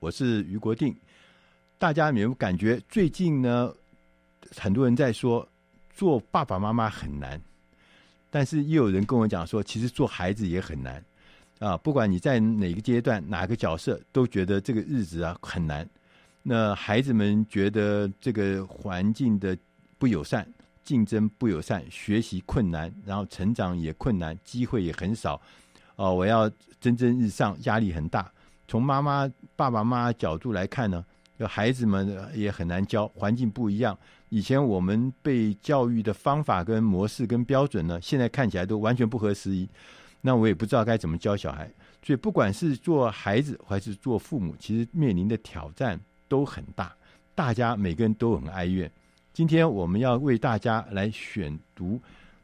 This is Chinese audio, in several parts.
我是俞国定。大家有没有感觉最近呢？很多人在说做爸爸妈妈很难。但是又有人跟我讲说，其实做孩子也很难啊！不管你在哪个阶段、哪个角色，都觉得这个日子啊很难。那孩子们觉得这个环境的不友善、竞争不友善、学习困难，然后成长也困难，机会也很少。哦、我要蒸蒸日上，压力很大。从妈妈、爸爸妈妈角度来看呢，就孩子们也很难教，环境不一样。以前我们被教育的方法跟模式跟标准呢，现在看起来都完全不合时宜。那我也不知道该怎么教小孩。所以不管是做孩子还是做父母，其实面临的挑战都很大。大家每个人都很哀怨。今天我们要为大家来选读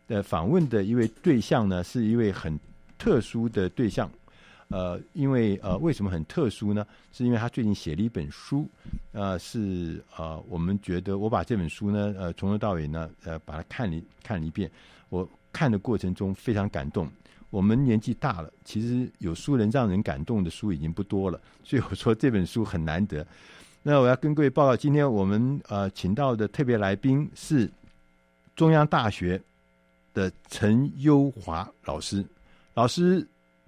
的访问的一位对象呢，是一位很特殊的对象。呃，因为呃，为什么很特殊呢？是因为他最近写了一本书，呃，是呃，我们觉得我把这本书呢，呃，从头到尾呢，呃，把它看了看了一遍。我看的过程中非常感动。我们年纪大了，其实有书能让人感动的书已经不多了，所以我说这本书很难得。那我要跟各位报告，今天我们呃请到的特别来宾是中央大学的陈优华老师。老师，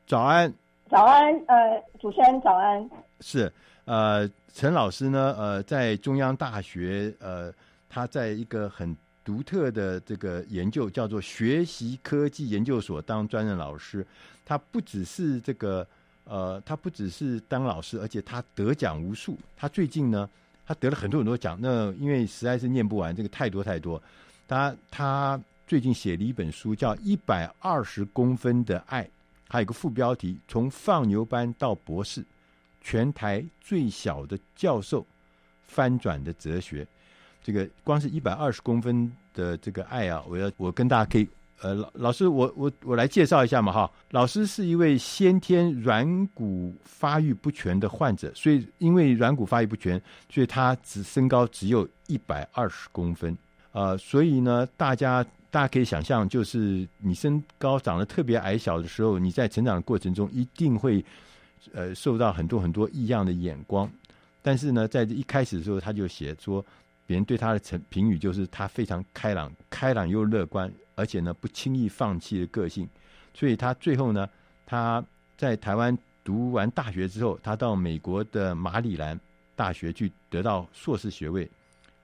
早安。早安，呃，主持人早安。是，呃，陈老师呢，呃，在中央大学，呃，他在一个很独特的这个研究，叫做学习科技研究所当专任老师。他不只是这个，呃，他不只是当老师，而且他得奖无数。他最近呢，他得了很多很多奖。那因为实在是念不完，这个太多太多。他他最近写了一本书，叫《一百二十公分的爱》。还有个副标题：从放牛班到博士，全台最小的教授翻转的哲学。这个光是一百二十公分的这个爱啊，我要我跟大家可以呃，老老师，我我我来介绍一下嘛哈。老师是一位先天软骨发育不全的患者，所以因为软骨发育不全，所以他只身高只有一百二十公分。呃，所以呢，大家。大家可以想象，就是你身高长得特别矮小的时候，你在成长的过程中一定会呃受到很多很多异样的眼光。但是呢，在一开始的时候，他就写说，别人对他的成评语就是他非常开朗，开朗又乐观，而且呢不轻易放弃的个性。所以他最后呢，他在台湾读完大学之后，他到美国的马里兰大学去得到硕士学位。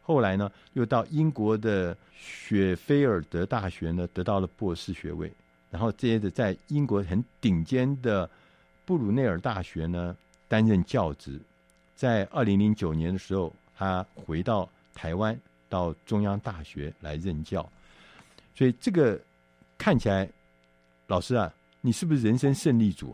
后来呢，又到英国的雪菲尔德大学呢，得到了博士学位。然后接着在英国很顶尖的布鲁内尔大学呢担任教职。在二零零九年的时候，他回到台湾，到中央大学来任教。所以这个看起来，老师啊，你是不是人生胜利组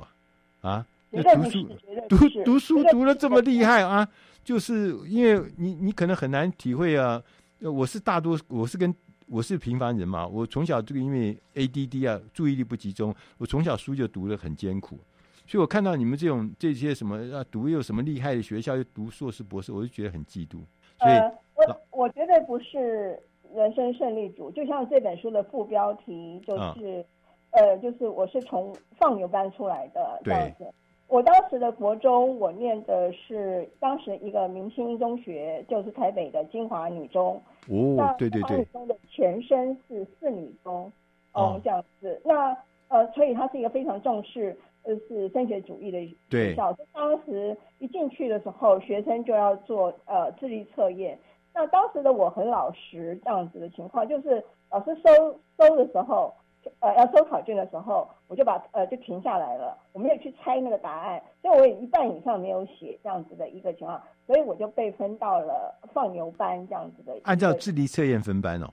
啊？啊，那读书读读书读了这么厉害啊？就是因为你，你可能很难体会啊。我是大多，我是跟我是平凡人嘛。我从小这个因为 ADD 啊，注意力不集中，我从小书就读的很艰苦。所以我看到你们这种这些什么啊，读又什么厉害的学校，又读硕士博士，我就觉得很嫉妒。所以，呃、我我觉得不是人生胜利组，就像这本书的副标题就是，嗯、呃，就是我是从放牛班出来的这样子。我当时的国中，我念的是当时一个明星中学，就是台北的金华女中。哦，对对对。女中的前身是四女中，哦、嗯，这样子。那呃，所以它是一个非常重视呃是升学主义的学校。对。当时一进去的时候，学生就要做呃智力测验。那当时的我很老实，这样子的情况就是老师收收的时候。呃，要收考卷的时候，我就把呃就停下来了，我没有去猜那个答案，所以我也一半以上没有写这样子的一个情况，所以我就被分到了放牛班这样子的。按照智力测验分班哦。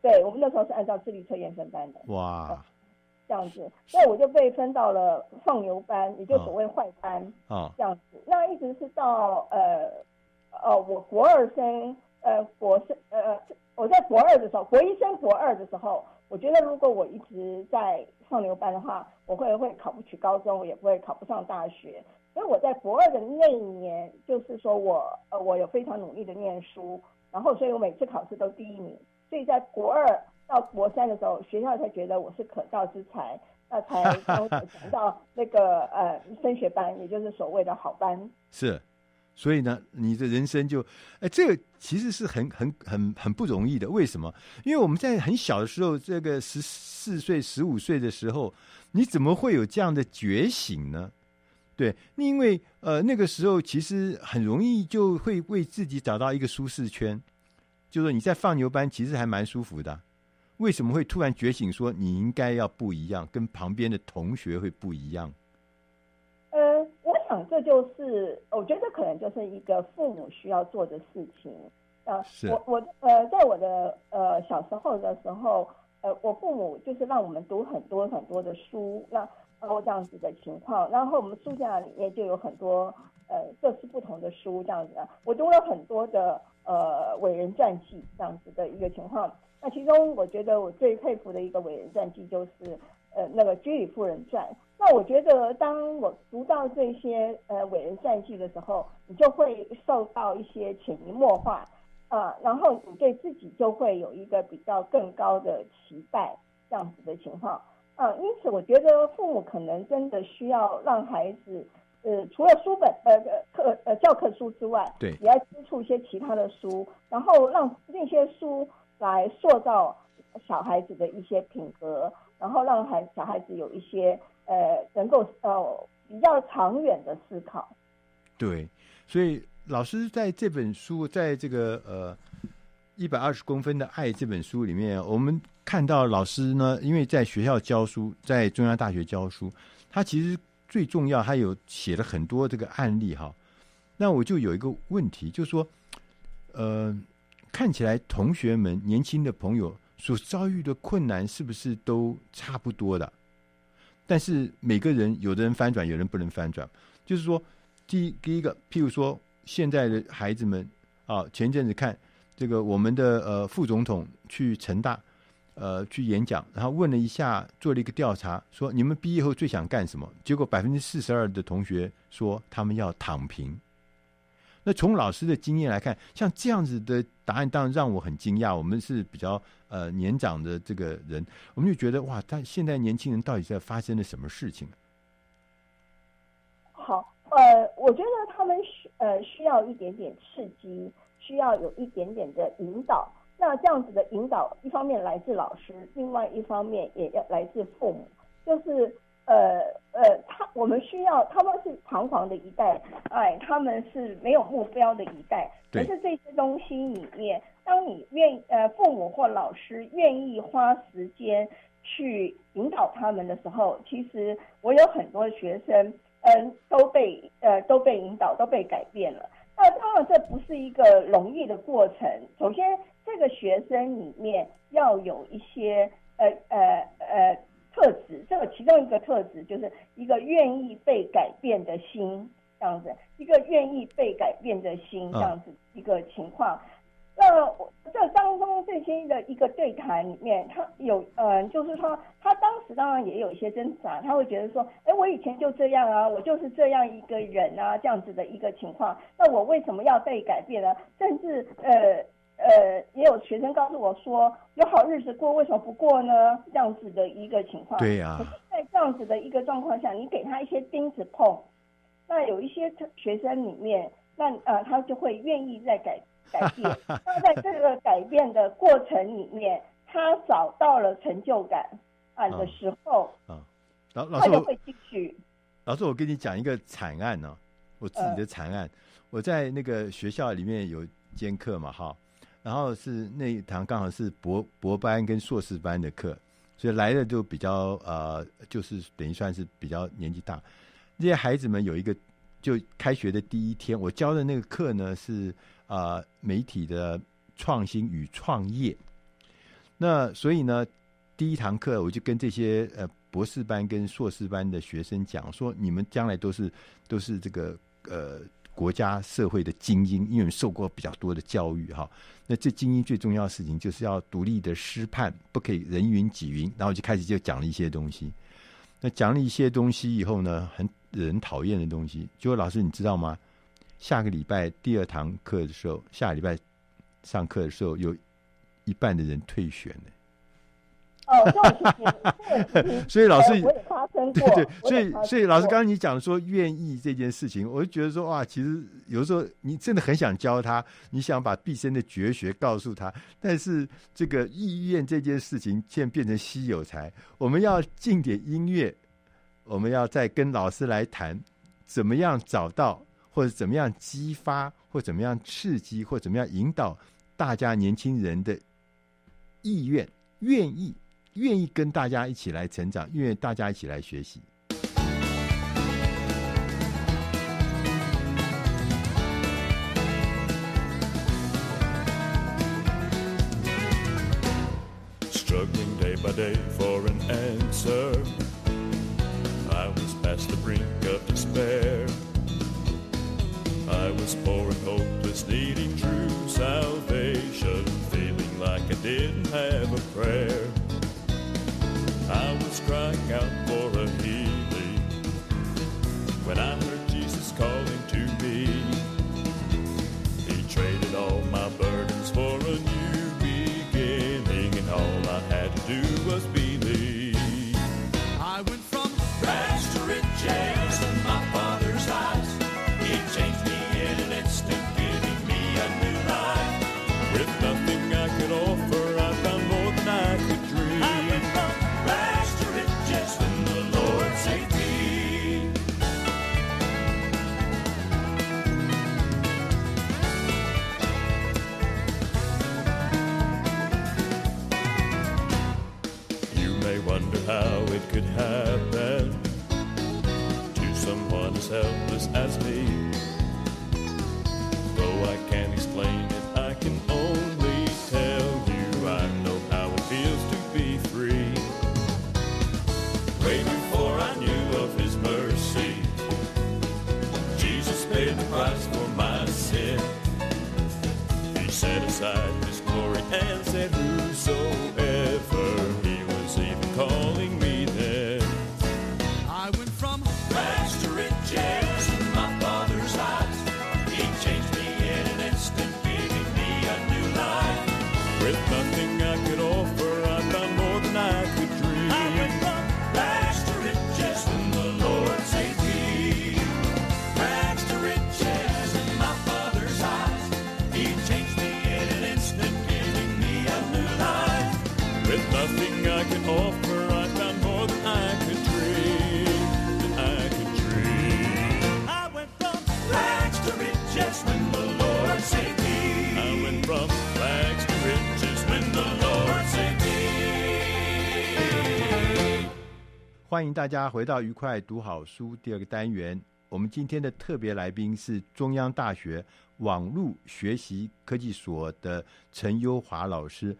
对，我们那时候是按照智力测验分班的。哇、呃，这样子，所以我就被分到了放牛班，也就所谓坏班啊，这样子。那一直是到呃呃我国二升呃国升呃我在国二的时候，国一升国二的时候。我觉得如果我一直在上牛班的话，我会会考不取高中，我也不会考不上大学。所以我在国二的那一年，就是说我呃我有非常努力的念书，然后所以我每次考试都第一名。所以在国二到国三的时候，学校才觉得我是可造之才，那才 让我讲到那个呃升学班，也就是所谓的好班。是。所以呢，你的人生就，哎，这个其实是很很很很不容易的。为什么？因为我们在很小的时候，这个十四岁、十五岁的时候，你怎么会有这样的觉醒呢？对，因为呃那个时候其实很容易就会为自己找到一个舒适圈，就是说你在放牛班其实还蛮舒服的。为什么会突然觉醒，说你应该要不一样，跟旁边的同学会不一样？这就是我觉得可能就是一个父母需要做的事情啊。我我呃，在我的呃小时候的时候，呃，我父母就是让我们读很多很多的书，那包括这样子的情况，然后我们书架里面就有很多呃各式不同的书这样子的。我读了很多的呃伟人传记这样子的一个情况。那其中我觉得我最佩服的一个伟人传记就是呃那个居里夫人传。那我觉得，当我读到这些呃伟人传记的时候，你就会受到一些潜移默化啊，然后你对自己就会有一个比较更高的期待，这样子的情况啊。因此，我觉得父母可能真的需要让孩子，呃，除了书本呃课呃教科书之外，对，也要接触一些其他的书，然后让那些书来塑造小孩子的一些品格，然后让孩小孩子有一些。呃，能够呃比较长远的思考。对，所以老师在这本书，在这个呃一百二十公分的爱这本书里面，我们看到老师呢，因为在学校教书，在中央大学教书，他其实最重要，他有写了很多这个案例哈。那我就有一个问题，就是说，呃，看起来同学们年轻的朋友所遭遇的困难，是不是都差不多的？但是每个人，有的人翻转，有人不能翻转。就是说，第一第一个，譬如说，现在的孩子们啊，前阵子看这个我们的呃副总统去成大呃去演讲，然后问了一下，做了一个调查，说你们毕业后最想干什么？结果百分之四十二的同学说他们要躺平。那从老师的经验来看，像这样子的答案，当然让我很惊讶。我们是比较呃年长的这个人，我们就觉得哇，他现在年轻人到底在发生了什么事情？好，呃，我觉得他们需呃需要一点点刺激，需要有一点点的引导。那这样子的引导，一方面来自老师，另外一方面也要来自父母，就是。呃呃，他我们需要，他们是彷徨的一代，哎，他们是没有目标的一代。可是这些东西里面，当你愿呃父母或老师愿意花时间去引导他们的时候，其实我有很多学生，嗯、呃，都被呃都被引导，都被改变了。那当然这不是一个容易的过程。首先，这个学生里面要有一些呃呃呃。呃特质，这个其中一个特质就是一个愿意被改变的心，这样子，一个愿意被改变的心，这样子一个情况。那我这当中这些的一个对谈里面，他有嗯，就是说他当时当然也有一些挣扎，他会觉得说，哎，我以前就这样啊，我就是这样一个人啊，这样子的一个情况，那我为什么要被改变呢？甚至呃。呃，也有学生告诉我说，有好日子过，为什么不过呢？这样子的一个情况。对呀、啊。在这样子的一个状况下，你给他一些钉子碰，那有一些学生里面，那呃，他就会愿意再改改变。那在这个改变的过程里面，他找到了成就感啊的时候，啊，老老师就会继续。老师，我跟你讲一个惨案呢、啊，我自己的惨案。呃、我在那个学校里面有兼课嘛，哈，然后是那一堂刚好是博博班跟硕士班的课，所以来的就比较呃，就是等于算是比较年纪大。这些孩子们有一个，就开学的第一天，我教的那个课呢是啊、媒体的创新与创业。那所以呢，第一堂课我就跟这些呃博士班跟硕士班的学生讲说，你们将来都是都是这个呃国家社会的精英，因为受过比较多的教育哈。那这精英最重要的事情就是要独立的思判，不可以人云己云。然后就开始就讲了一些东西。那讲了一些东西以后呢，很。惹人讨厌的东西，结果老师你知道吗？下个礼拜第二堂课的时候，下礼拜上课的时候，有一半的人退选了。哦，这种事情，所以老师，我也发生过。对对，所以所以老师刚刚你讲说愿意这件事情，我就觉得说哇，其实有时候你真的很想教他，你想把毕生的绝学告诉他，但是这个意愿这件事情，现在变成稀有才。我们要进点音乐。我们要再跟老师来谈，怎么样找到，或者怎么样激发，或怎么样刺激，或怎么样引导大家年轻人的意愿，愿意愿意跟大家一起来成长，愿意大家一起来学习。Yeah. could happen to someone's help. 欢迎大家回到愉快读好书第二个单元。我们今天的特别来宾是中央大学网络学习科技所的陈优华老师。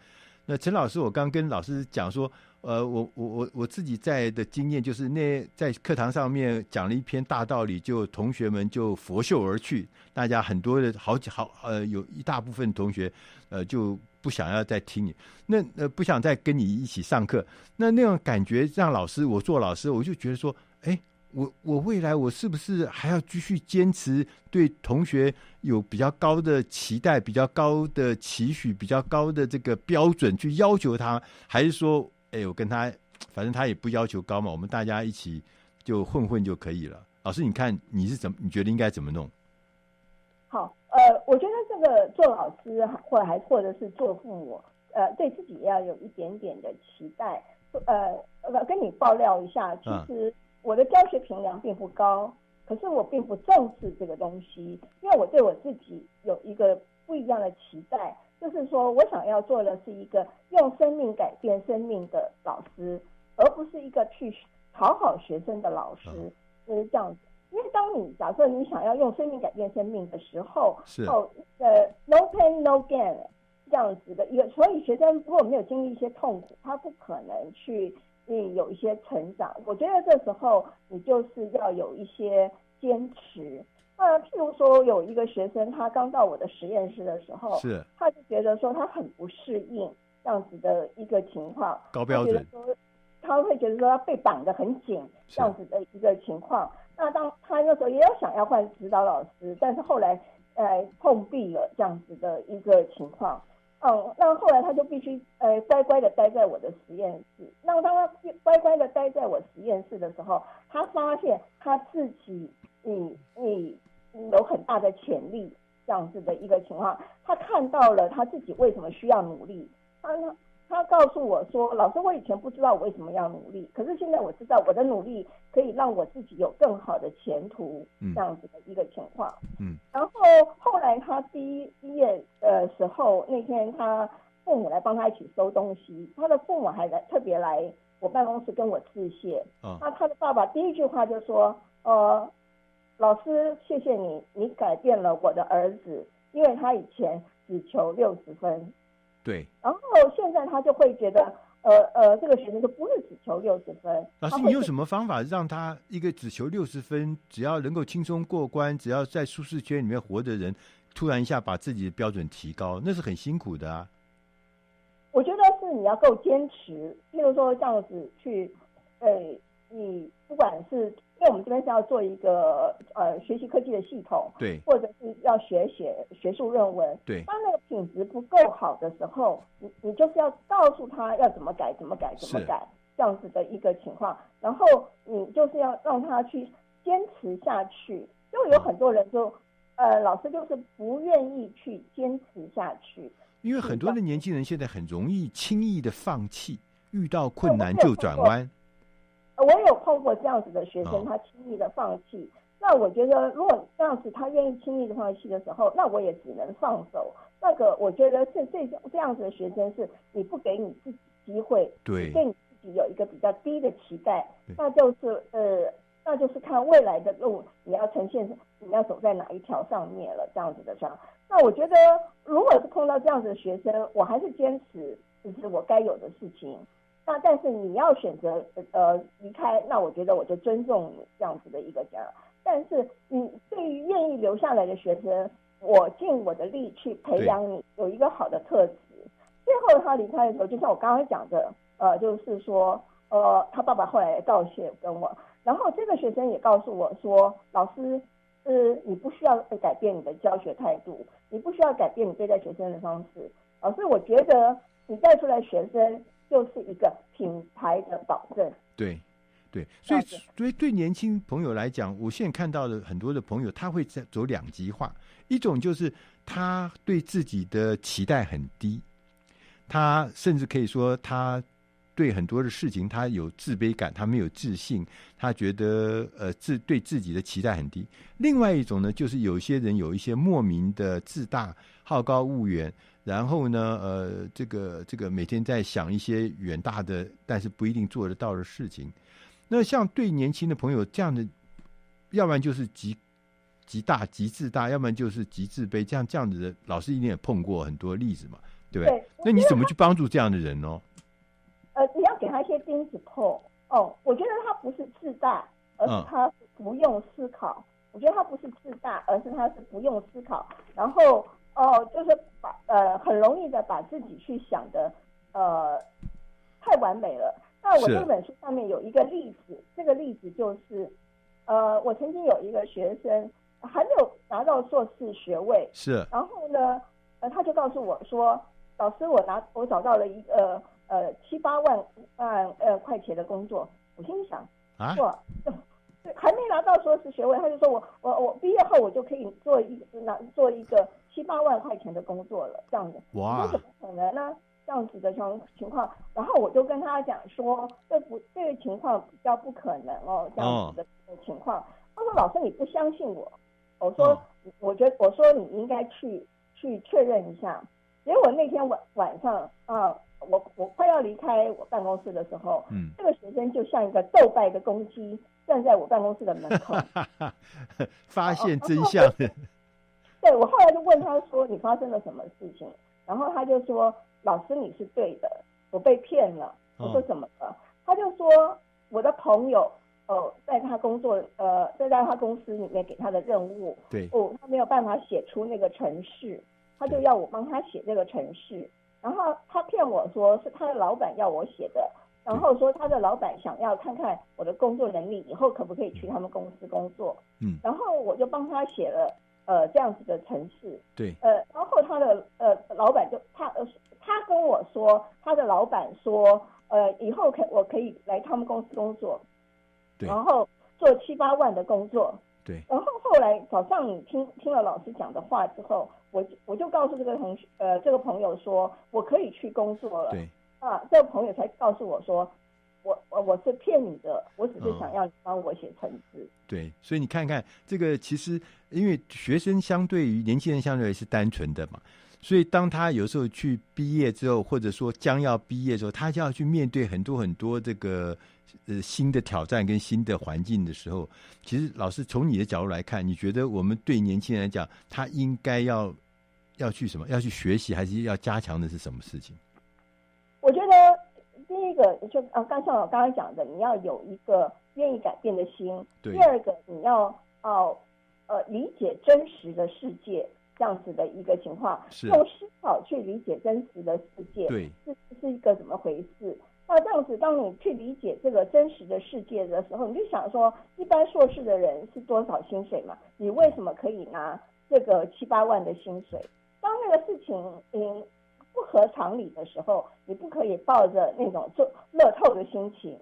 那陈老师，我刚跟老师讲说，呃，我我我我自己在的经验就是，那在课堂上面讲了一篇大道理，就同学们就拂袖而去，大家很多的好几好呃，有一大部分同学呃就。不想要再听你，那呃不想再跟你一起上课，那那种感觉让老师，我做老师，我就觉得说，哎，我我未来我是不是还要继续坚持对同学有比较高的期待、比较高的期许、比较高的这个标准去要求他，还是说，哎，我跟他反正他也不要求高嘛，我们大家一起就混混就可以了。老师，你看你是怎么？你觉得应该怎么弄？好，呃，我觉得这个做老师，或者还或者是做父母，呃，对自己也要有一点点的期待。呃，跟你爆料一下，其实我的教学评量并不高，可是我并不重视这个东西，因为我对我自己有一个不一样的期待，就是说我想要做的是一个用生命改变生命的老师，而不是一个去讨好学生的老师，就是这样子。因为当你假设你想要用生命改变生命的时候，是哦，呃，no pain no gain 这样子的一个，所以学生如果没有经历一些痛苦，他不可能去嗯有一些成长。我觉得这时候你就是要有一些坚持。那譬如说有一个学生，他刚到我的实验室的时候，是他就觉得说他很不适应这样子的一个情况，高标准，他会觉得说他被绑得很紧这样子的一个情况。那当他那时候也有想要换指导老师，但是后来呃碰壁了这样子的一个情况，嗯，那后来他就必须呃乖乖的待在我的实验室。那当他乖乖的待在我实验室的时候，他发现他自己嗯嗯有很大的潜力这样子的一个情况，他看到了他自己为什么需要努力，他呢。他告诉我说：“老师，我以前不知道我为什么要努力，可是现在我知道我的努力可以让我自己有更好的前途，这样子的一个情况。”嗯，然后后来他第一毕业的时候，那天他父母来帮他一起收东西，他的父母还来特别来我办公室跟我致谢。啊，那他的爸爸第一句话就说：“呃，老师，谢谢你，你改变了我的儿子，因为他以前只求六十分。”对，然后现在他就会觉得，呃呃，这个学生就不是只求六十分。老师，你有什么方法让他一个只求六十分，只要能够轻松过关，只要在舒适圈里面活的人，突然一下把自己的标准提高，那是很辛苦的啊。我觉得是你要够坚持，譬如说这样子去，呃，你不管是。因为我们这边是要做一个呃学习科技的系统，对，或者是要学写学术论文，对。当那个品质不够好的时候，你你就是要告诉他要怎么改，怎么改，怎么改，这样子的一个情况。然后你就是要让他去坚持下去。就有很多人就，嗯、呃，老师就是不愿意去坚持下去。因为很多的年轻人现在很容易轻易的放弃，遇到困难就转弯。我有碰过这样子的学生，他轻易的放弃。那我觉得，如果这样子他愿意轻易的放弃的时候，那我也只能放手。那个我觉得是这种这样子的学生，是你不给你自己机会，对，对你自己有一个比较低的期待，那就是呃，那就是看未来的路你要呈现，你要走在哪一条上面了，这样子的。那我觉得，如果是碰到这样子的学生，我还是坚持就是我该有的事情。那但是你要选择呃离开，那我觉得我就尊重你这样子的一个家。但是你对于愿意留下来的学生，我尽我的力去培养你有一个好的特质。最后他离开的时候，就像我刚刚讲的，呃，就是说，呃，他爸爸后来道谢跟我，然后这个学生也告诉我说，老师，呃你不需要改变你的教学态度，你不需要改变你对待学生的方式。老师，我觉得你带出来学生。就是一个品牌的保证。对，对，所以，所以对年轻朋友来讲，我现在看到的很多的朋友，他会在走两极化。一种就是他对自己的期待很低，他甚至可以说他对很多的事情他有自卑感，他没有自信，他觉得呃自对自己的期待很低。另外一种呢，就是有些人有一些莫名的自大、好高骛远。然后呢，呃，这个这个每天在想一些远大的，但是不一定做得到的事情。那像对年轻的朋友这样的，要不然就是极极大极自大，要不然就是极自卑，这样这样子的，老师一定也碰过很多例子嘛，对不对？对，那你怎么去帮助这样的人呢？呃，你要给他一些钉子破哦。我觉得他不是自大，而是他不用思考。嗯、我觉得他不是自大，而是他是不用思考，然后。哦，就是把呃很容易的把自己去想的呃太完美了。那我这本书上面有一个例子，这个例子就是呃我曾经有一个学生还没有拿到硕士学位，是，然后呢呃他就告诉我说，老师我拿我找到了一个呃七八万万呃块钱的工作，我心里想啊，哇，还没拿到硕士学位，他就说我我我毕业后我就可以做一拿做一个七八万块钱的工作了，这样子。哇！怎么可能呢？这样子的情情况，然后我就跟他讲说，这不这个情况比较不可能哦，这样子的情况。哦、他说：“老师，你不相信我？”我说：“哦、我觉得，我说你应该去去确认一下。”结果那天晚晚上啊，我我快要离开我办公室的时候，嗯，这个学生就像一个斗败的公鸡站在我办公室的门口，发现真相。对，我后来就问他说：“你发生了什么事情？”然后他就说。老师，你是对的，我被骗了。我说怎么了？哦、他就说我的朋友，呃，在他工作，呃，在在他公司里面给他的任务，对，哦，他没有办法写出那个程式，他就要我帮他写这个程式。然后他骗我说是他的老板要我写的，然后说他的老板想要看看我的工作能力，以后可不可以去他们公司工作。嗯，然后我就帮他写了呃这样子的程式。对，呃，然后他的呃老板就他呃。他跟我说，他的老板说，呃，以后可我可以来他们公司工作，对，然后做七八万的工作，对。然后后来早上你听听了老师讲的话之后，我我就告诉这个同学，呃，这个朋友说我可以去工作了，对。啊，这个朋友才告诉我说，我我我是骗你的，我只是想要你帮我写程式。对，所以你看看这个，其实因为学生相对于年轻人相对是单纯的嘛。所以，当他有时候去毕业之后，或者说将要毕业的时候，他就要去面对很多很多这个呃新的挑战跟新的环境的时候，其实老师从你的角度来看，你觉得我们对年轻人来讲，他应该要要去什么？要去学习，还是要加强的是什么事情？我觉得第一个就啊，刚像我刚刚讲的，你要有一个愿意改变的心。对。第二个，你要哦呃理解真实的世界。这样子的一个情况，用思考去理解真实的世界，对，是是一个怎么回事？那这样子，当你去理解这个真实的世界的时候，你就想说，一般硕士的人是多少薪水嘛？你为什么可以拿这个七八万的薪水？当那个事情嗯不合常理的时候，你不可以抱着那种做乐透的心情，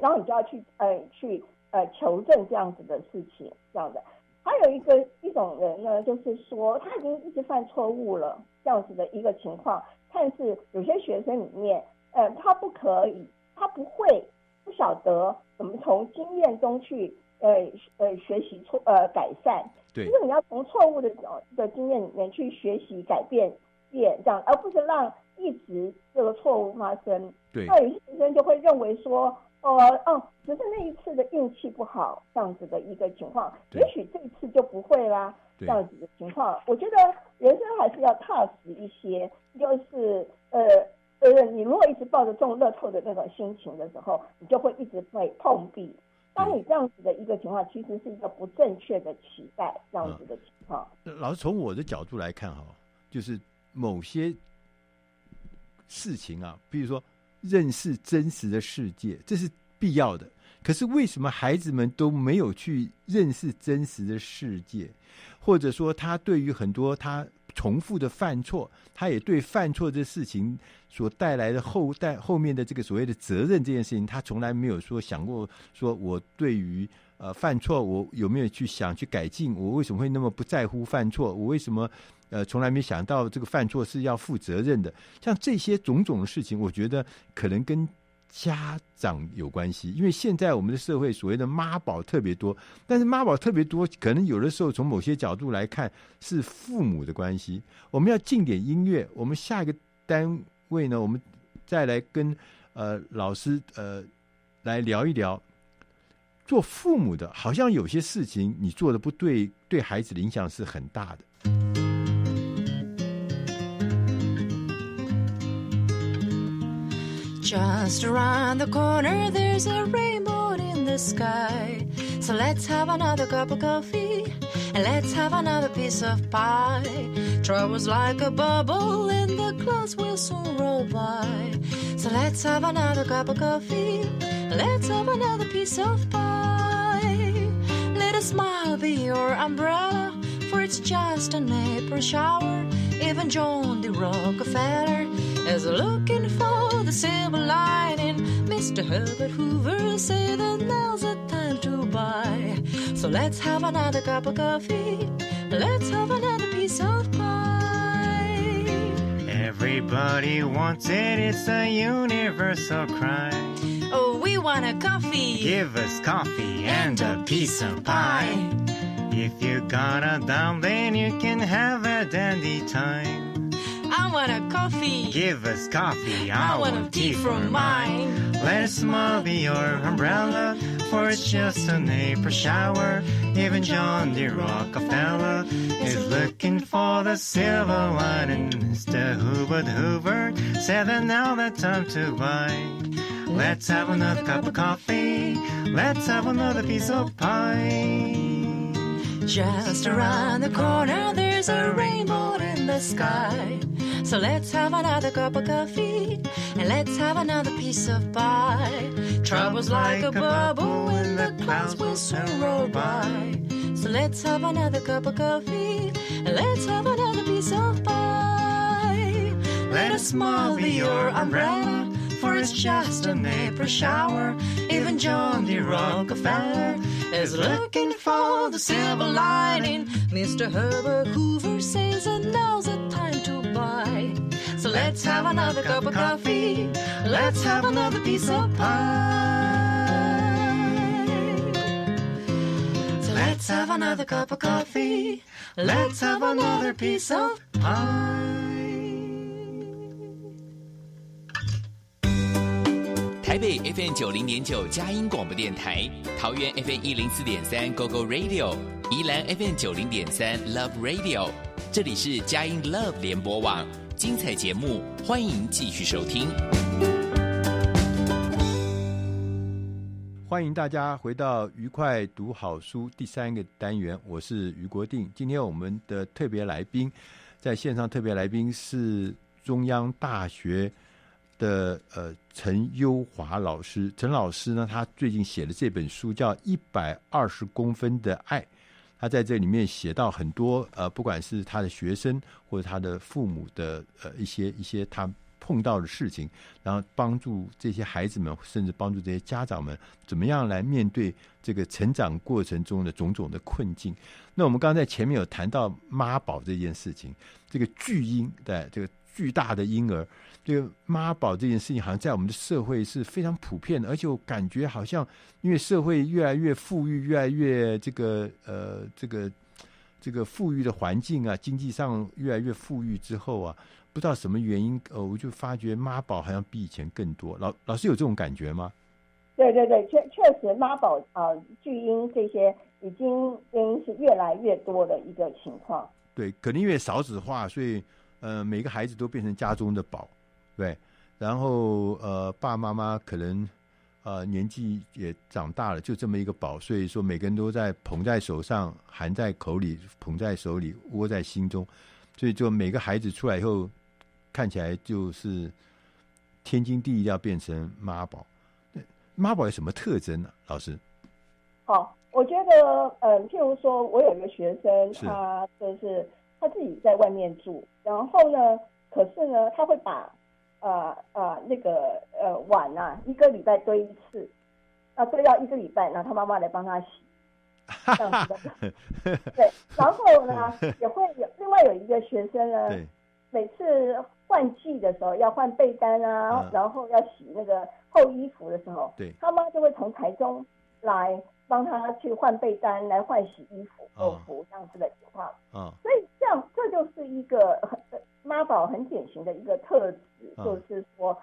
然后你就要去呃去呃求证这样子的事情，这样的。还有一个一种人呢，就是说他已经一直犯错误了，这样子的一个情况。但是有些学生里面，呃，他不可以，他不会，不晓得怎么从经验中去，呃呃，学习错呃改善。对，就是你要从错误的的经验里面去学习改变变这样，而不是让一直这个错误发生。对，那有些学生就会认为说。哦哦，只是那一次的运气不好，这样子的一个情况，也许这一次就不会啦。这样子的情况，我觉得人生还是要踏实一些。就是呃呃，你如果一直抱着中乐透的那种心情的时候，你就会一直被碰壁。当你这样子的一个情况，其实是一个不正确的期待，这样子的情况。嗯，老师从我的角度来看哈，就是某些事情啊，比如说。认识真实的世界，这是必要的。可是为什么孩子们都没有去认识真实的世界？或者说，他对于很多他重复的犯错，他也对犯错这事情所带来的后代后面的这个所谓的责任这件事情，他从来没有说想过。说我对于呃犯错，我有没有去想去改进？我为什么会那么不在乎犯错？我为什么？呃，从来没想到这个犯错是要负责任的，像这些种种的事情，我觉得可能跟家长有关系。因为现在我们的社会所谓的妈宝特别多，但是妈宝特别多，可能有的时候从某些角度来看是父母的关系。我们要进点音乐，我们下一个单位呢，我们再来跟呃老师呃来聊一聊，做父母的，好像有些事情你做的不对，对孩子的影响是很大的。Just around the corner, there's a rainbow in the sky. So let's have another cup of coffee and let's have another piece of pie. Trouble's like a bubble and the clouds will soon roll by. So let's have another cup of coffee, let's have another piece of pie. Let a smile be your umbrella, for it's just an April shower. Even John D. Rockefeller is looking for the silver lining. Mr. Herbert Hoover say that now's the time to buy. So let's have another cup of coffee. Let's have another piece of pie. Everybody wants it, it's a universal cry. Oh, we want a coffee. Give us coffee and a piece of pie. If you got a dime, then you can have a dandy time. I want a coffee. Give us coffee, I, I want a tea from mine. Let a smile be your umbrella, for it's just an April shower. Even John D. Rockefeller is looking for the silver lining. Mr. Hoover Hoover said that now the time to buy. Let's have another cup of coffee. Let's have another piece of pie. Just around the corner, there's a rainbow in the sky. So let's have another cup of coffee and let's have another piece of pie. Trouble's like a bubble when the clouds will soon roll by. So let's have another cup of coffee and let's have another piece of pie. Let a smile be your umbrella, for it's just an April shower. Even John D. Rockefeller is looking for the silver lining. Mr. Herbert Hoover says that now's the time to buy. So let's have another cup of coffee. Let's have another piece of pie. So let's have another cup of coffee. Let's have another piece of pie. 台北 FM 九零点九佳音广播电台，桃园 FM 一零四点三 GO GO Radio，宜兰 FM 九零点三 Love Radio，这里是佳音 Love 联播网，精彩节目欢迎继续收听。欢迎大家回到愉快读好书第三个单元，我是于国定。今天我们的特别来宾在线上，特别来宾是中央大学。的呃，陈优华老师，陈老师呢，他最近写的这本书叫《一百二十公分的爱》，他在这里面写到很多呃，不管是他的学生或者他的父母的呃一些一些他碰到的事情，然后帮助这些孩子们，甚至帮助这些家长们，怎么样来面对这个成长过程中的种种的困境。那我们刚才前面有谈到妈宝这件事情，这个巨婴对这个巨大的婴儿。这个妈宝这件事情，好像在我们的社会是非常普遍的，而且我感觉好像，因为社会越来越富裕，越来越这个呃，这个这个富裕的环境啊，经济上越来越富裕之后啊，不知道什么原因，呃，我就发觉妈宝好像比以前更多。老老师有这种感觉吗？对对对，确确实妈宝啊、呃，巨婴这些已经原因是越来越多的一个情况。对，可能因为少子化，所以呃，每个孩子都变成家中的宝。对，然后呃，爸爸妈妈可能呃年纪也长大了，就这么一个宝，所以说每个人都在捧在手上，含在口里，捧在手里，握在心中，所以就每个孩子出来以后，看起来就是天经地义要变成妈宝。妈宝有什么特征呢？老师？好，我觉得嗯，譬如说我有一个学生，他就是他自己在外面住，然后呢，可是呢，他会把呃呃，那个呃碗呐、啊，一个礼拜堆一次，啊，堆到一个礼拜，然后他妈妈来帮他洗，这样子的。对，然后呢，也会有另外有一个学生呢，每次换季的时候要换被单啊，嗯、然后要洗那个厚衣服的时候，对，他妈就会从台中来帮他去换被单，来换洗衣服、厚服这样子的情况。嗯，所以这样这就是一个很。妈宝很典型的一个特质，就是说，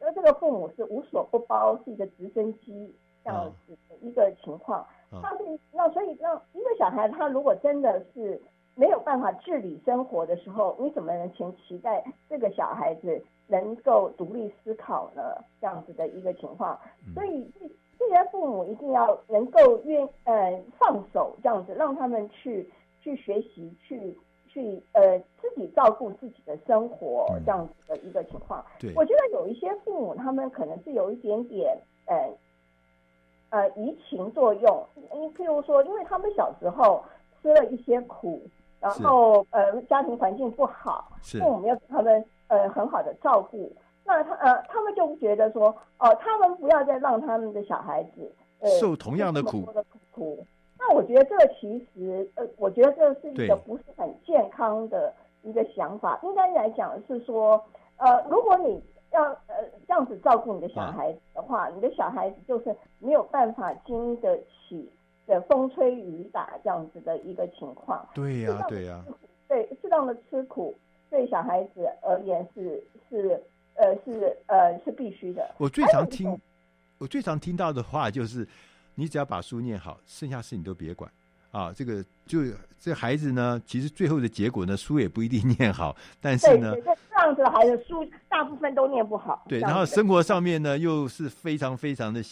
呃，这个父母是无所不包，是一个直升机这样子的一个情况。他是那所以让一个小孩，他如果真的是没有办法自理生活的时候，你怎么能前期待这个小孩子能够独立思考呢？这样子的一个情况。所以这这些父母一定要能够愿呃放手这样子，让他们去去学习去。去呃自己照顾自己的生活这样子的一个情况，对，我觉得有一些父母他们可能是有一点点呃呃移情作用，你譬如说，因为他们小时候吃了一些苦，然后呃家庭环境不好，父母没有给他们呃很好的照顾，那他呃他们就觉得说哦、呃，他们不要再让他们的小孩子呃受同样的苦苦。那那我觉得这个其实，呃，我觉得这是一个不是很健康的一个想法。应该来讲是说，呃，如果你要呃这样子照顾你的小孩子的话，啊、你的小孩子就是没有办法经得起的风吹雨打这样子的一个情况。对呀、啊，对呀、啊。对，适当的吃苦对小孩子而言是是呃是呃是必须的。我最常听，我最常听到的话就是。你只要把书念好，剩下事你都别管啊！这个就这孩子呢，其实最后的结果呢，书也不一定念好，但是呢，这样子的孩子书大部分都念不好。对，然后生活上面呢，又是非常非常的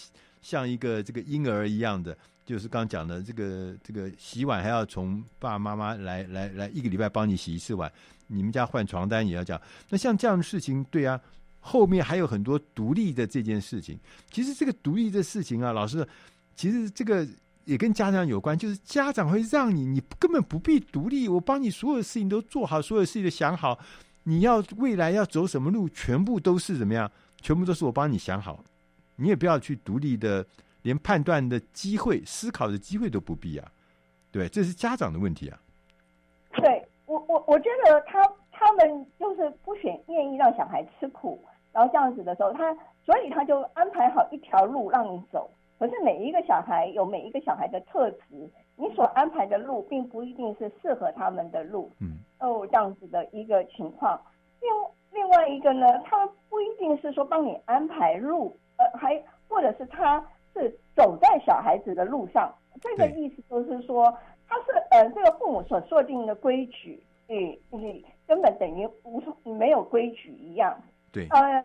像一个这个婴儿一样的，就是刚讲的这个这个洗碗还要从爸爸妈妈来来来一个礼拜帮你洗一次碗，你们家换床单也要讲。那像这样的事情，对啊，后面还有很多独立的这件事情。其实这个独立的事情啊，老师。其实这个也跟家长有关，就是家长会让你，你根本不必独立，我帮你所有事情都做好，所有事情都想好，你要未来要走什么路，全部都是怎么样，全部都是我帮你想好，你也不要去独立的，连判断的机会、思考的机会都不必啊，对，这是家长的问题啊。对我，我我觉得他他们就是不选愿意让小孩吃苦，然后这样子的时候，他所以他就安排好一条路让你走。可是每一个小孩有每一个小孩的特质，你所安排的路并不一定是适合他们的路。嗯，哦，这样子的一个情况。另另外一个呢，他不一定是说帮你安排路，呃，还或者是他是走在小孩子的路上。这个意思就是说，他是呃，这个父母所设定的规矩，嗯，你根本等于无没有规矩一样。对。呃。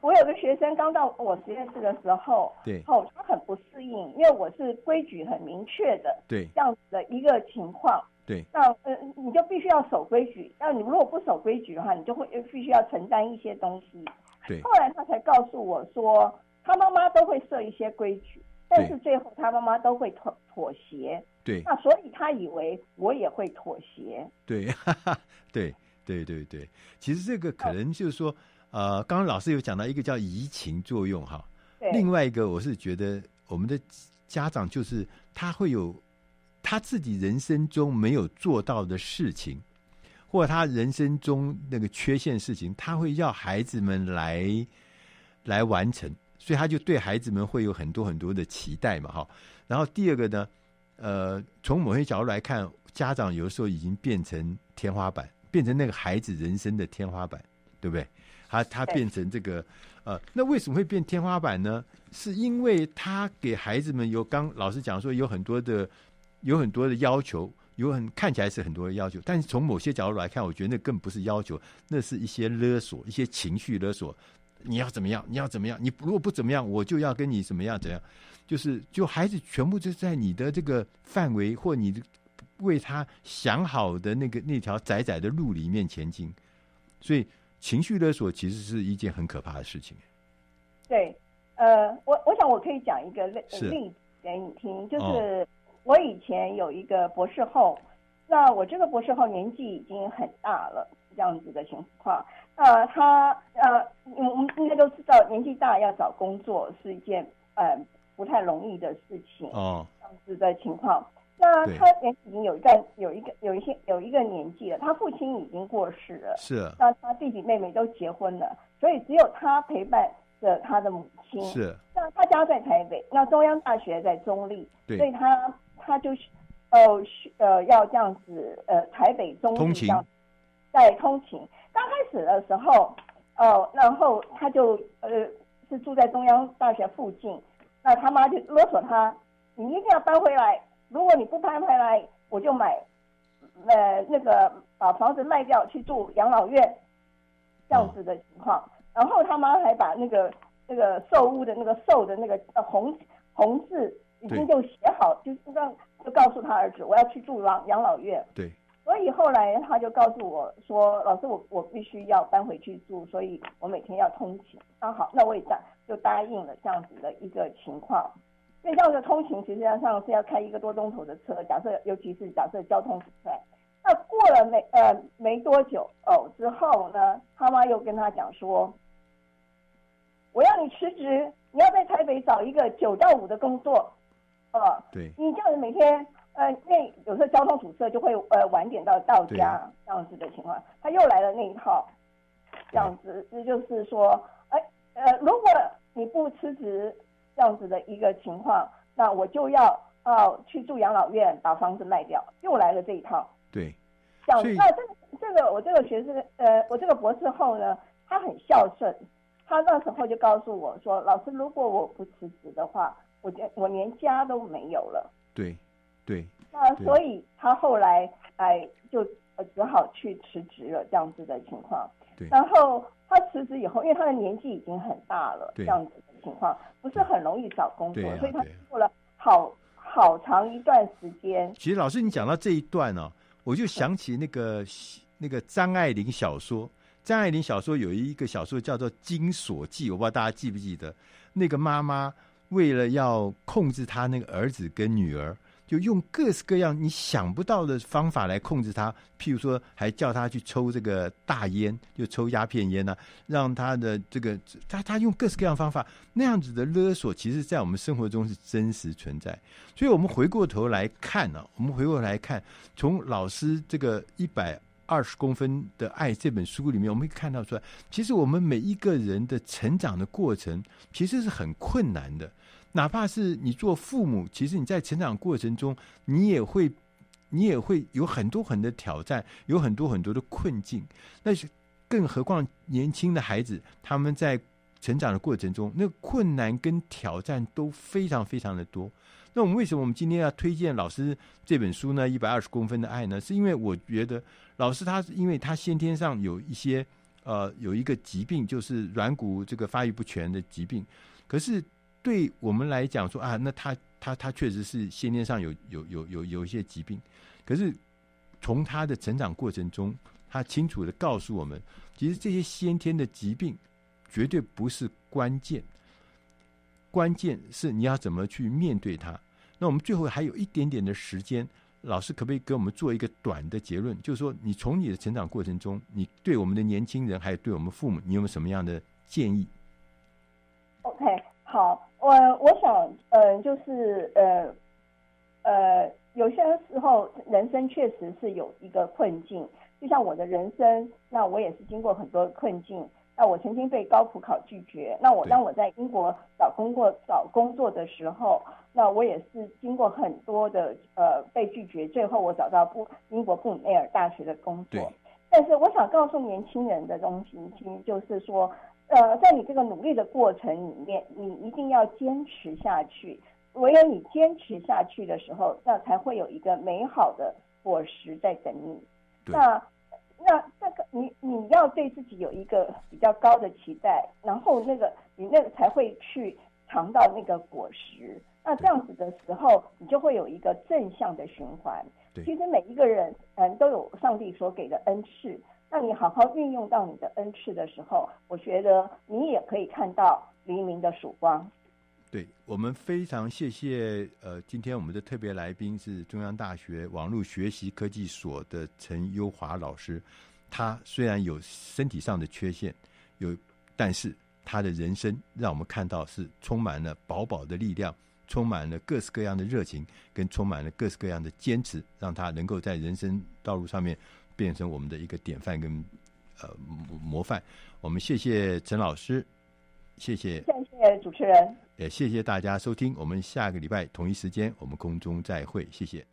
我有个学生刚到我实验室的时候，对，后他很不适应，因为我是规矩很明确的，对，这样子的一个情况，对，那呃，你就必须要守规矩，那你如果不守规矩的话，你就会必须要承担一些东西，对。后来他才告诉我说，他妈妈都会设一些规矩，但是最后他妈妈都会妥妥协，对，那所以他以为我也会妥协，对，哈哈，对，对，对，对，其实这个可能就是说。呃，刚刚老师有讲到一个叫移情作用哈，另外一个我是觉得我们的家长就是他会有他自己人生中没有做到的事情，或者他人生中那个缺陷事情，他会要孩子们来来完成，所以他就对孩子们会有很多很多的期待嘛哈。然后第二个呢，呃，从某些角度来看，家长有时候已经变成天花板，变成那个孩子人生的天花板，对不对？他他变成这个，呃，那为什么会变天花板呢？是因为他给孩子们有刚老师讲说有很多的有很多的要求，有很看起来是很多的要求，但是从某些角度来看，我觉得那更不是要求，那是一些勒索，一些情绪勒索。你要怎么样？你要怎么样？你如果不怎么样，我就要跟你怎么样？怎样？就是就孩子全部就在你的这个范围或你的为他想好的那个那条窄窄的路里面前进，所以。情绪勒索其实是一件很可怕的事情。对，呃，我我想我可以讲一个例例子给你听，就是我以前有一个博士后，那我这个博士后年纪已经很大了，这样子的情况。呃，他呃，我们应该都知道，年纪大要找工作是一件呃不太容易的事情。哦，这样子的情况。那他也已经有一段有一个有一些有一个年纪了，他父亲已经过世了，是。那他弟弟妹妹都结婚了，所以只有他陪伴着他的母亲。是。那他家在台北，那中央大学在中立，对。所以他他就是呃呃要这样子呃台北中立这样在通勤。刚开始的时候，哦、呃，然后他就呃是住在中央大学附近，那他妈就勒索他，你一定要搬回来。如果你不搬回来，我就买，呃，那个把房子卖掉去住养老院，这样子的情况。哦、然后他妈还把那个那个售屋的那个售的那个红红字已经就写好，就是让就告诉他儿子，我要去住养养老院。对。所以后来他就告诉我说：“老师，我我必须要搬回去住，所以我每天要通勤。”那好，那我也答就答应了这样子的一个情况。因为这样的通勤，实际上是要开一个多钟头的车。假设，尤其是假设交通堵塞，那过了没呃没多久哦之后呢，他妈又跟他讲说：“我要你辞职，你要在台北找一个九到五的工作。”呃，对，你这样子每天呃，那有时候交通堵塞就会呃晚点到到家这样子的情况，他又来了那一套，这样子，这就是说，哎呃，如果你不辞职这样子的一个情况，那我就要呃去住养老院，把房子卖掉，又来了这一套。对，这样子。那这个这个我这个学生呃，我这个博士后呢，他很孝顺，他那时候就告诉我说，老师，如果我不辞职的话，我连我连家都没有了。对，对。那所以他后来哎就只好去辞职了，这样子的情况。对。然后他辞职以后，因为他的年纪已经很大了，这样子的情况不是很容易找工作，所以他过了好好长一段时间。其实老师，你讲到这一段呢、哦，我就想起那个那个张爱玲小说。张爱玲小说有一个小说叫做《金锁记》，我不知道大家记不记得。那个妈妈为了要控制她那个儿子跟女儿，就用各式各样你想不到的方法来控制他。譬如说，还叫他去抽这个大烟，就抽鸦片烟呢、啊，让他的这个他他用各式各样方法，那样子的勒索，其实在我们生活中是真实存在。所以我们回过头来看呢、啊，我们回过来看，从老师这个一百。二十公分的爱这本书里面，我们可以看到说，其实我们每一个人的成长的过程，其实是很困难的。哪怕是你做父母，其实你在成长过程中，你也会，你也会有很多很多挑战，有很多很多的困境。那是更何况年轻的孩子，他们在成长的过程中，那困难跟挑战都非常非常的多。那我们为什么我们今天要推荐老师这本书呢？一百二十公分的爱呢？是因为我觉得老师他是因为他先天上有一些呃有一个疾病，就是软骨这个发育不全的疾病。可是对我们来讲说啊，那他他他确实是先天上有有有有有一些疾病。可是从他的成长过程中，他清楚地告诉我们，其实这些先天的疾病绝对不是关键，关键是你要怎么去面对它。那我们最后还有一点点的时间，老师可不可以给我们做一个短的结论？就是说，你从你的成长过程中，你对我们的年轻人，还有对我们父母，你有没有什么样的建议？OK，好，我我想，嗯、呃，就是呃呃，有些时候人生确实是有一个困境，就像我的人生，那我也是经过很多困境。那我曾经被高普考拒绝。那我当我在英国找工作找工作的时候，那我也是经过很多的呃被拒绝，最后我找到布英国布里内尔大学的工作。但是我想告诉年轻人的东西，其实就是说，呃，在你这个努力的过程里面，你一定要坚持下去。唯有你坚持下去的时候，那才会有一个美好的果实在等你。那。那那个你你要对自己有一个比较高的期待，然后那个你那个才会去尝到那个果实。那这样子的时候，你就会有一个正向的循环。其实每一个人嗯都有上帝所给的恩赐，那你好好运用到你的恩赐的时候，我觉得你也可以看到黎明的曙光。对，我们非常谢谢呃，今天我们的特别来宾是中央大学网络学习科技所的陈优华老师。他虽然有身体上的缺陷，有，但是他的人生让我们看到是充满了饱饱的力量，充满了各式各样的热情，跟充满了各式各样的坚持，让他能够在人生道路上面变成我们的一个典范跟呃模范。我们谢谢陈老师，谢谢，谢谢主持人。也谢谢大家收听，我们下个礼拜同一时间我们空中再会，谢谢。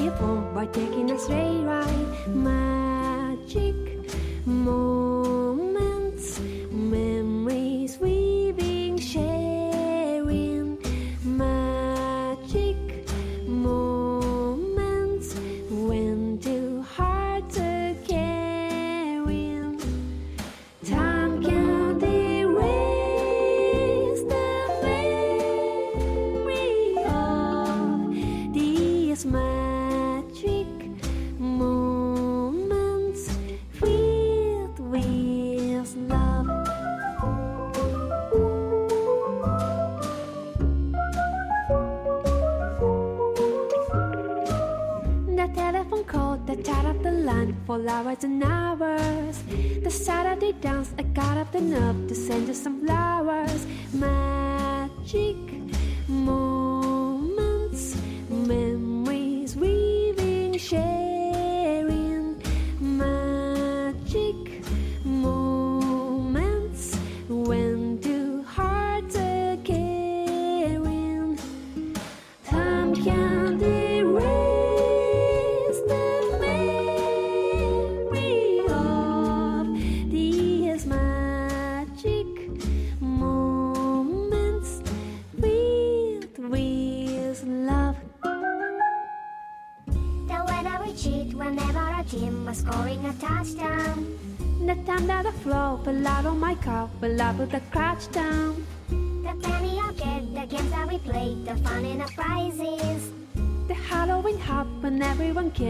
skip by taking a sleigh ride. Magic hours. The Saturday dance, I got up nerve to send you some flowers.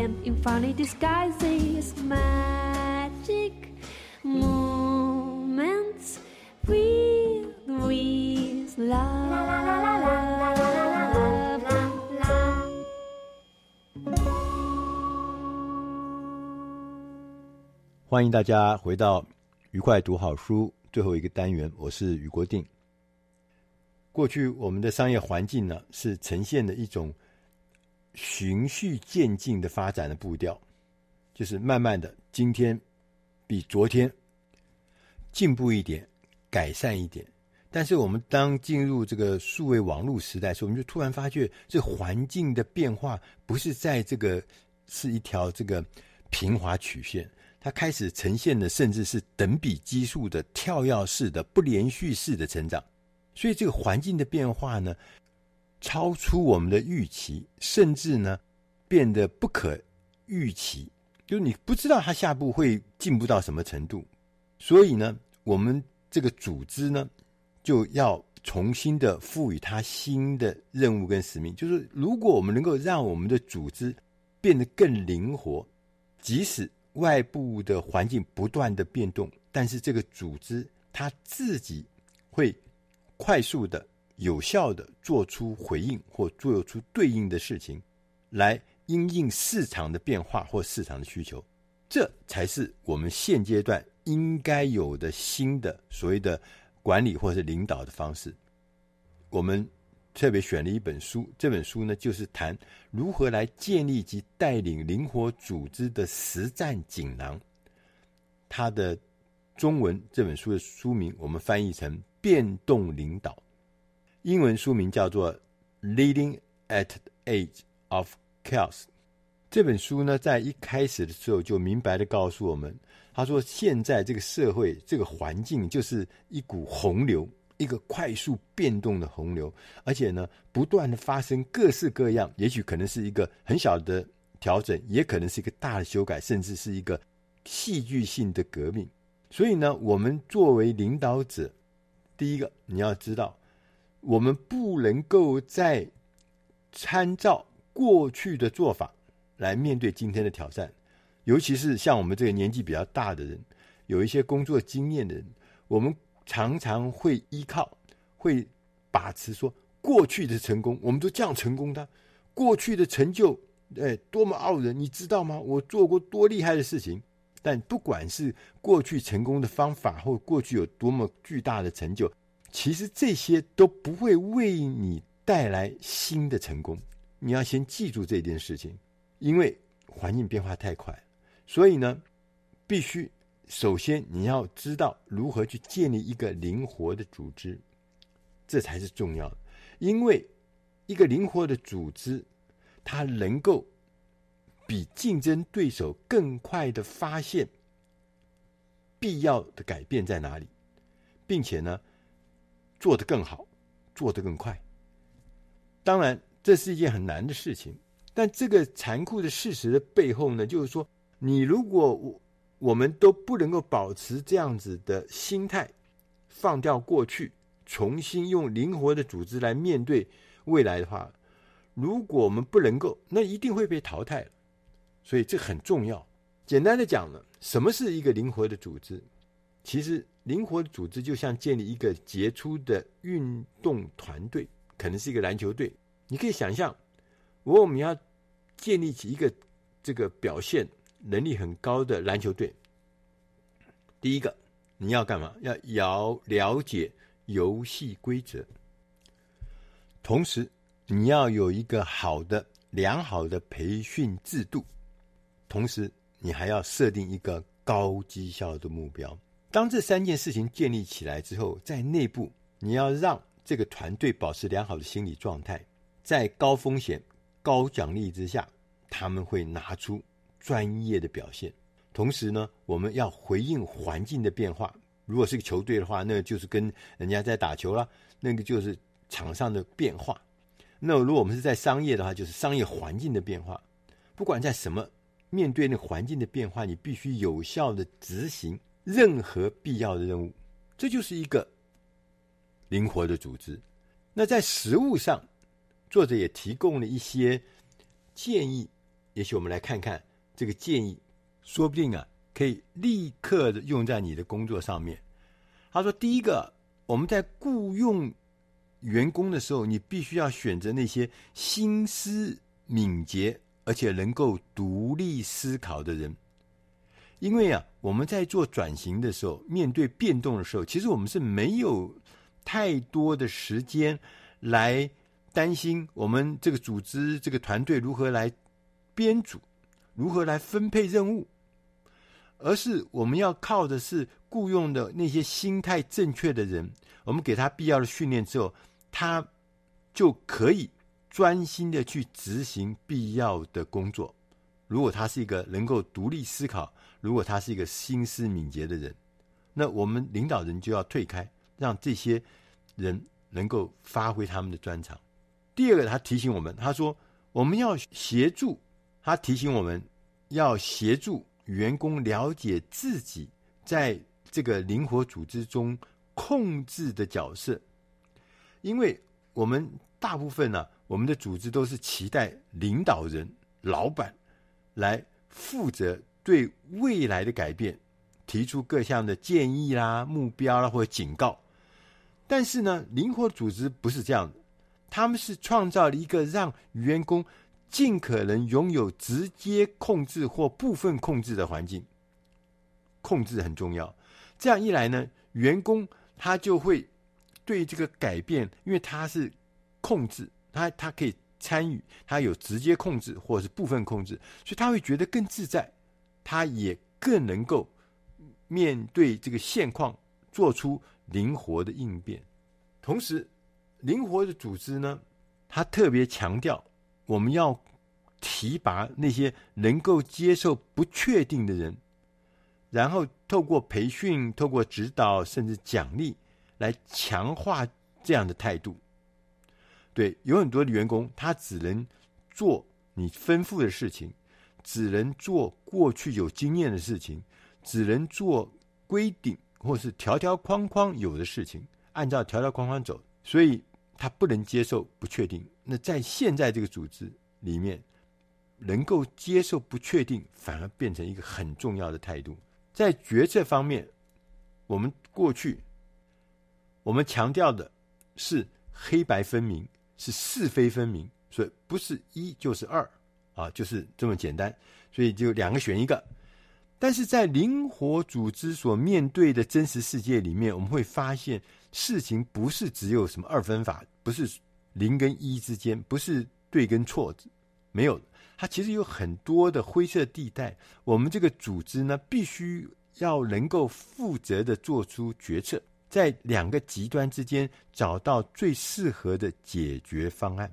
in funny disguises magic moments we we love. 欢迎大家回到愉快读好书最后一个单元我是于国定。过去我们的商业环境呢是呈现的一种循序渐进的发展的步调，就是慢慢的，今天比昨天进步一点，改善一点。但是我们当进入这个数位网络时代的时候，我们就突然发觉，这环境的变化不是在这个是一条这个平滑曲线。它开始呈现的甚至是等比基数的跳跃式的不连续式的成长，所以这个环境的变化呢，超出我们的预期，甚至呢变得不可预期，就是你不知道它下步会进步到什么程度，所以呢，我们这个组织呢就要重新的赋予它新的任务跟使命，就是如果我们能够让我们的组织变得更灵活，即使外部的环境不断的变动，但是这个组织它自己会快速的、有效的做出回应或做出对应的事情，来因应市场的变化或市场的需求，这才是我们现阶段应该有的新的所谓的管理或是领导的方式。我们。特别选了一本书，这本书呢，就是谈如何来建立及带领灵活组织的实战锦囊。它的中文这本书的书名我们翻译成《变动领导》，英文书名叫做《Leading at the Age of Chaos》。这本书呢，在一开始的时候就明白的告诉我们，他说现在这个社会这个环境就是一股洪流。一个快速变动的洪流，而且呢，不断的发生各式各样，也许可能是一个很小的调整，也可能是一个大的修改，甚至是一个戏剧性的革命。所以呢，我们作为领导者，第一个你要知道，我们不能够再参照过去的做法来面对今天的挑战，尤其是像我们这个年纪比较大的人，有一些工作经验的人，我们。常常会依靠，会把持说过去的成功，我们都这样成功的，过去的成就，哎，多么傲人，你知道吗？我做过多厉害的事情。但不管是过去成功的方法，或过去有多么巨大的成就，其实这些都不会为你带来新的成功。你要先记住这件事情，因为环境变化太快，所以呢，必须。首先，你要知道如何去建立一个灵活的组织，这才是重要。因为一个灵活的组织，它能够比竞争对手更快的发现必要的改变在哪里，并且呢，做得更好，做得更快。当然，这是一件很难的事情。但这个残酷的事实的背后呢，就是说，你如果我。我们都不能够保持这样子的心态，放掉过去，重新用灵活的组织来面对未来的话，如果我们不能够，那一定会被淘汰。所以这很重要。简单的讲呢，什么是一个灵活的组织？其实，灵活的组织就像建立一个杰出的运动团队，可能是一个篮球队。你可以想象，如果我们要建立起一个这个表现。能力很高的篮球队，第一个你要干嘛？要要了解游戏规则，同时你要有一个好的、良好的培训制度，同时你还要设定一个高绩效的目标。当这三件事情建立起来之后，在内部你要让这个团队保持良好的心理状态，在高风险、高奖励之下，他们会拿出专业的表现。同时呢，我们要回应环境的变化。如果是个球队的话，那个就是跟人家在打球了，那个就是场上的变化。那如果我们是在商业的话，就是商业环境的变化。不管在什么，面对那环境的变化，你必须有效的执行。任何必要的任务，这就是一个灵活的组织。那在实务上，作者也提供了一些建议。也许我们来看看这个建议，说不定啊，可以立刻的用在你的工作上面。他说：“第一个，我们在雇佣员工的时候，你必须要选择那些心思敏捷而且能够独立思考的人。”因为啊，我们在做转型的时候，面对变动的时候，其实我们是没有太多的时间来担心我们这个组织、这个团队如何来编组、如何来分配任务，而是我们要靠的是雇佣的那些心态正确的人，我们给他必要的训练之后，他就可以专心的去执行必要的工作。如果他是一个能够独立思考，如果他是一个心思敏捷的人，那我们领导人就要退开，让这些人能够发挥他们的专长。第二个，他提醒我们，他说我们要协助，他提醒我们要协助员工了解自己在这个灵活组织中控制的角色，因为我们大部分呢、我们的组织都是期待领导人、老板。来负责对未来的改变提出各项的建议啦、目标啦或者警告，但是呢，灵活组织不是这样的，他们是创造了一个让员工尽可能拥有直接控制或部分控制的环境。控制很重要，这样一来呢，员工他就会对这个改变，因为他是控制，他他可以。参与，他有直接控制或者是部分控制，所以他会觉得更自在，他也更能够面对这个现况做出灵活的应变。同时，灵活的组织呢，他特别强调我们要提拔那些能够接受不确定的人，然后透过培训、透过指导甚至奖励来强化这样的态度。对，有很多的员工，他只能做你吩咐的事情，只能做过去有经验的事情，只能做规定或是条条框框有的事情，按照条条框框走，所以他不能接受不确定。那在现在这个组织里面，能够接受不确定，反而变成一个很重要的态度。在决策方面，我们过去我们强调的是黑白分明。是是非分明，所以不是一就是二啊，就是这么简单。所以就两个选一个。但是在灵活组织所面对的真实世界里面，我们会发现事情不是只有什么二分法，不是零跟一之间，不是对跟错，没有。它其实有很多的灰色地带。我们这个组织呢，必须要能够负责的做出决策。在两个极端之间找到最适合的解决方案。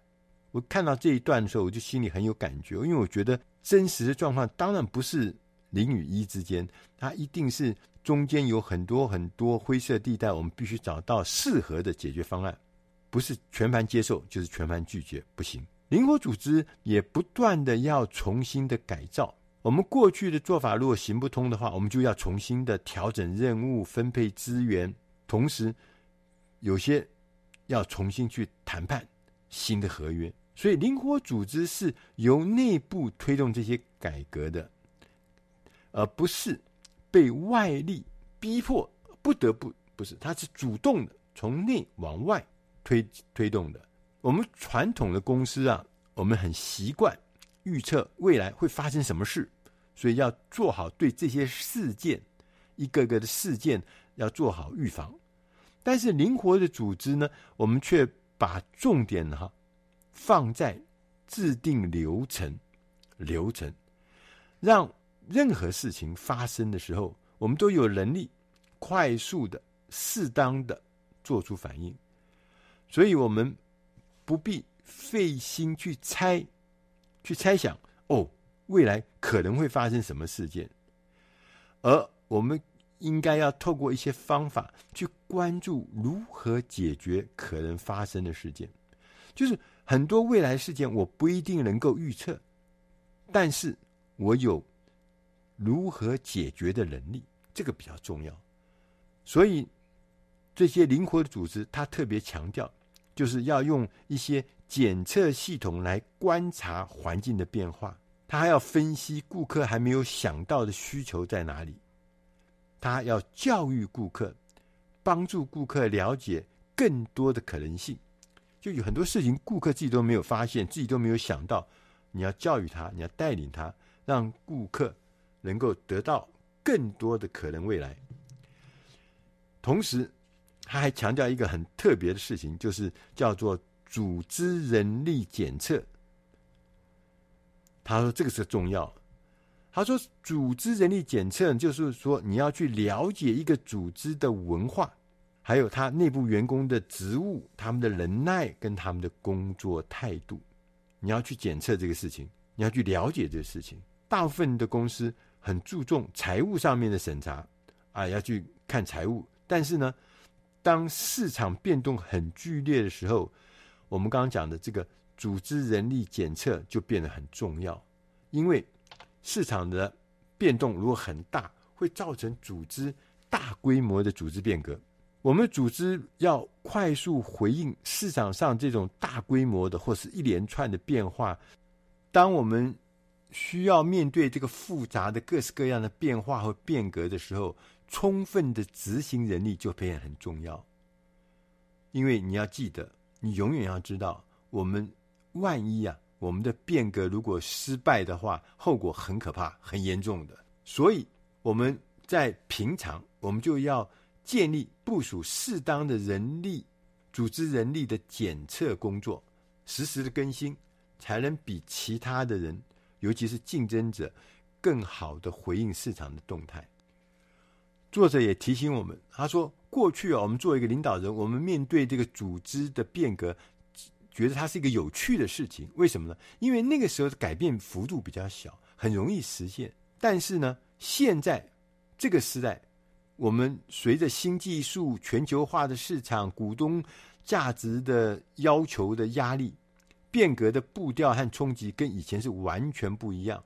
我看到这一段的时候，我就心里很有感觉，因为我觉得真实的状况当然不是零与一之间，它一定是中间有很多很多灰色地带，我们必须找到适合的解决方案，不是全盘接受就是全盘拒绝，不行。灵活组织也不断的要重新的改造，我们过去的做法如果行不通的话，我们就要重新的调整任务、分配资源。同时，有些要重新去谈判新的合约，所以灵活组织是由内部推动这些改革的，而不是被外力逼迫不得不，不是，它是主动的，从内往外推推动的。我们传统的公司啊，我们很习惯预测未来会发生什么事，所以要做好对这些事件一个个的事件要做好预防。但是灵活的组织呢，我们却把重点哈放在制定流程，流程让任何事情发生的时候，我们都有能力快速的、适当的做出反应。所以，我们不必费心去猜、去猜想哦。未来可能会发生什么事件，而我们应该要透过一些方法去关注如何解决可能发生的事件。就是很多未来事件我不一定能够预测，但是我有如何解决的能力，这个比较重要。所以这些灵活的组织，它特别强调，就是要用一些检测系统来观察环境的变化。他还要分析顾客还没有想到的需求在哪里，他要教育顾客，帮助顾客了解更多的可能性。就有很多事情顾客自己都没有发现，自己都没有想到，你要教育他，你要带领他，让顾客能够得到更多的可能未来。同时，他还强调一个很特别的事情，就是叫做组织人力检测。他说：“这个是重要。”他说：“组织人力检测，就是说你要去了解一个组织的文化，还有他内部员工的职务、他们的能耐跟他们的工作态度。你要去检测这个事情，你要去了解这个事情。大部分的公司很注重财务上面的审查啊，要去看财务。但是呢，当市场变动很剧烈的时候，我们刚刚讲的这个。”组织人力检测就变得很重要，因为市场的变动如果很大，会造成组织大规模的组织变革。我们组织要快速回应市场上这种大规模的或是一连串的变化。当我们需要面对这个复杂的各式各样的变化和变革的时候，充分的执行能力就变得很重要。因为你要记得，你永远要知道我们。万一啊，我们的变革如果失败的话，后果很可怕、很严重的。所以我们在平常，我们就要建立部署适当的人力、组织人力的检测工作，实时的更新，才能比其他的人，尤其是竞争者，更好的回应市场的动态。作者也提醒我们，他说：过去啊，我们作为一个领导人，我们面对这个组织的变革。觉得它是一个有趣的事情，为什么呢？因为那个时候的改变幅度比较小，很容易实现。但是呢，现在这个时代，我们随着新技术、全球化的市场、股东价值的要求的压力，变革的步调和冲击跟以前是完全不一样。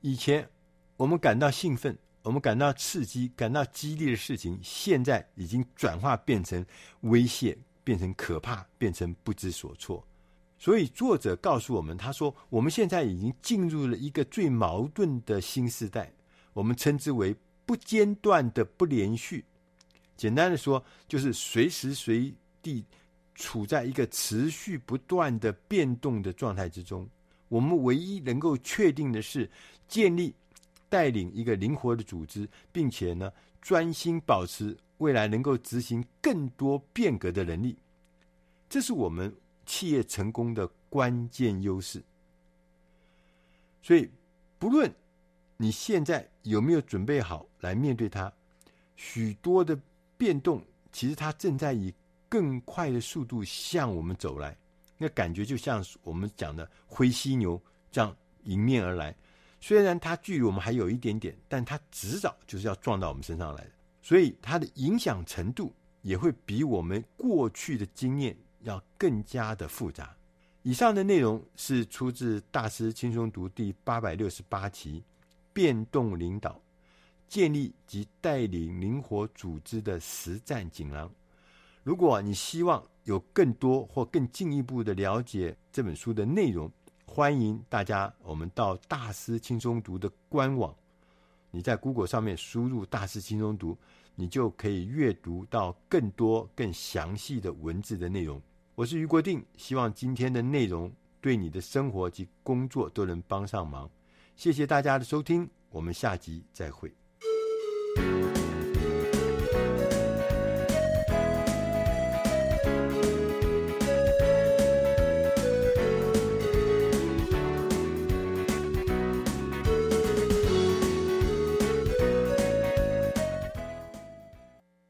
以前我们感到兴奋、我们感到刺激、感到激励的事情，现在已经转化变成威胁。变成可怕，变成不知所措。所以作者告诉我们，他说：“我们现在已经进入了一个最矛盾的新时代，我们称之为不间断的不连续。简单的说，就是随时随地处在一个持续不断的变动的状态之中。我们唯一能够确定的是，建立带领一个灵活的组织，并且呢，专心保持。”未来能够执行更多变革的能力，这是我们企业成功的关键优势。所以，不论你现在有没有准备好来面对它，许多的变动其实它正在以更快的速度向我们走来。那感觉就像我们讲的灰犀牛这样迎面而来。虽然它距离我们还有一点点，但它迟早就是要撞到我们身上来的。所以它的影响程度也会比我们过去的经验要更加的复杂。以上的内容是出自《大师轻松读》第八百六十八期《变动领导：建立及带领灵活组织的实战锦囊》。如果你希望有更多或更进一步的了解这本书的内容，欢迎大家我们到《大师轻松读》的官网。你在 Google 上面输入“大师轻松读”，你就可以阅读到更多、更详细的文字的内容。我是余国定，希望今天的内容对你的生活及工作都能帮上忙。谢谢大家的收听。我们下集再会。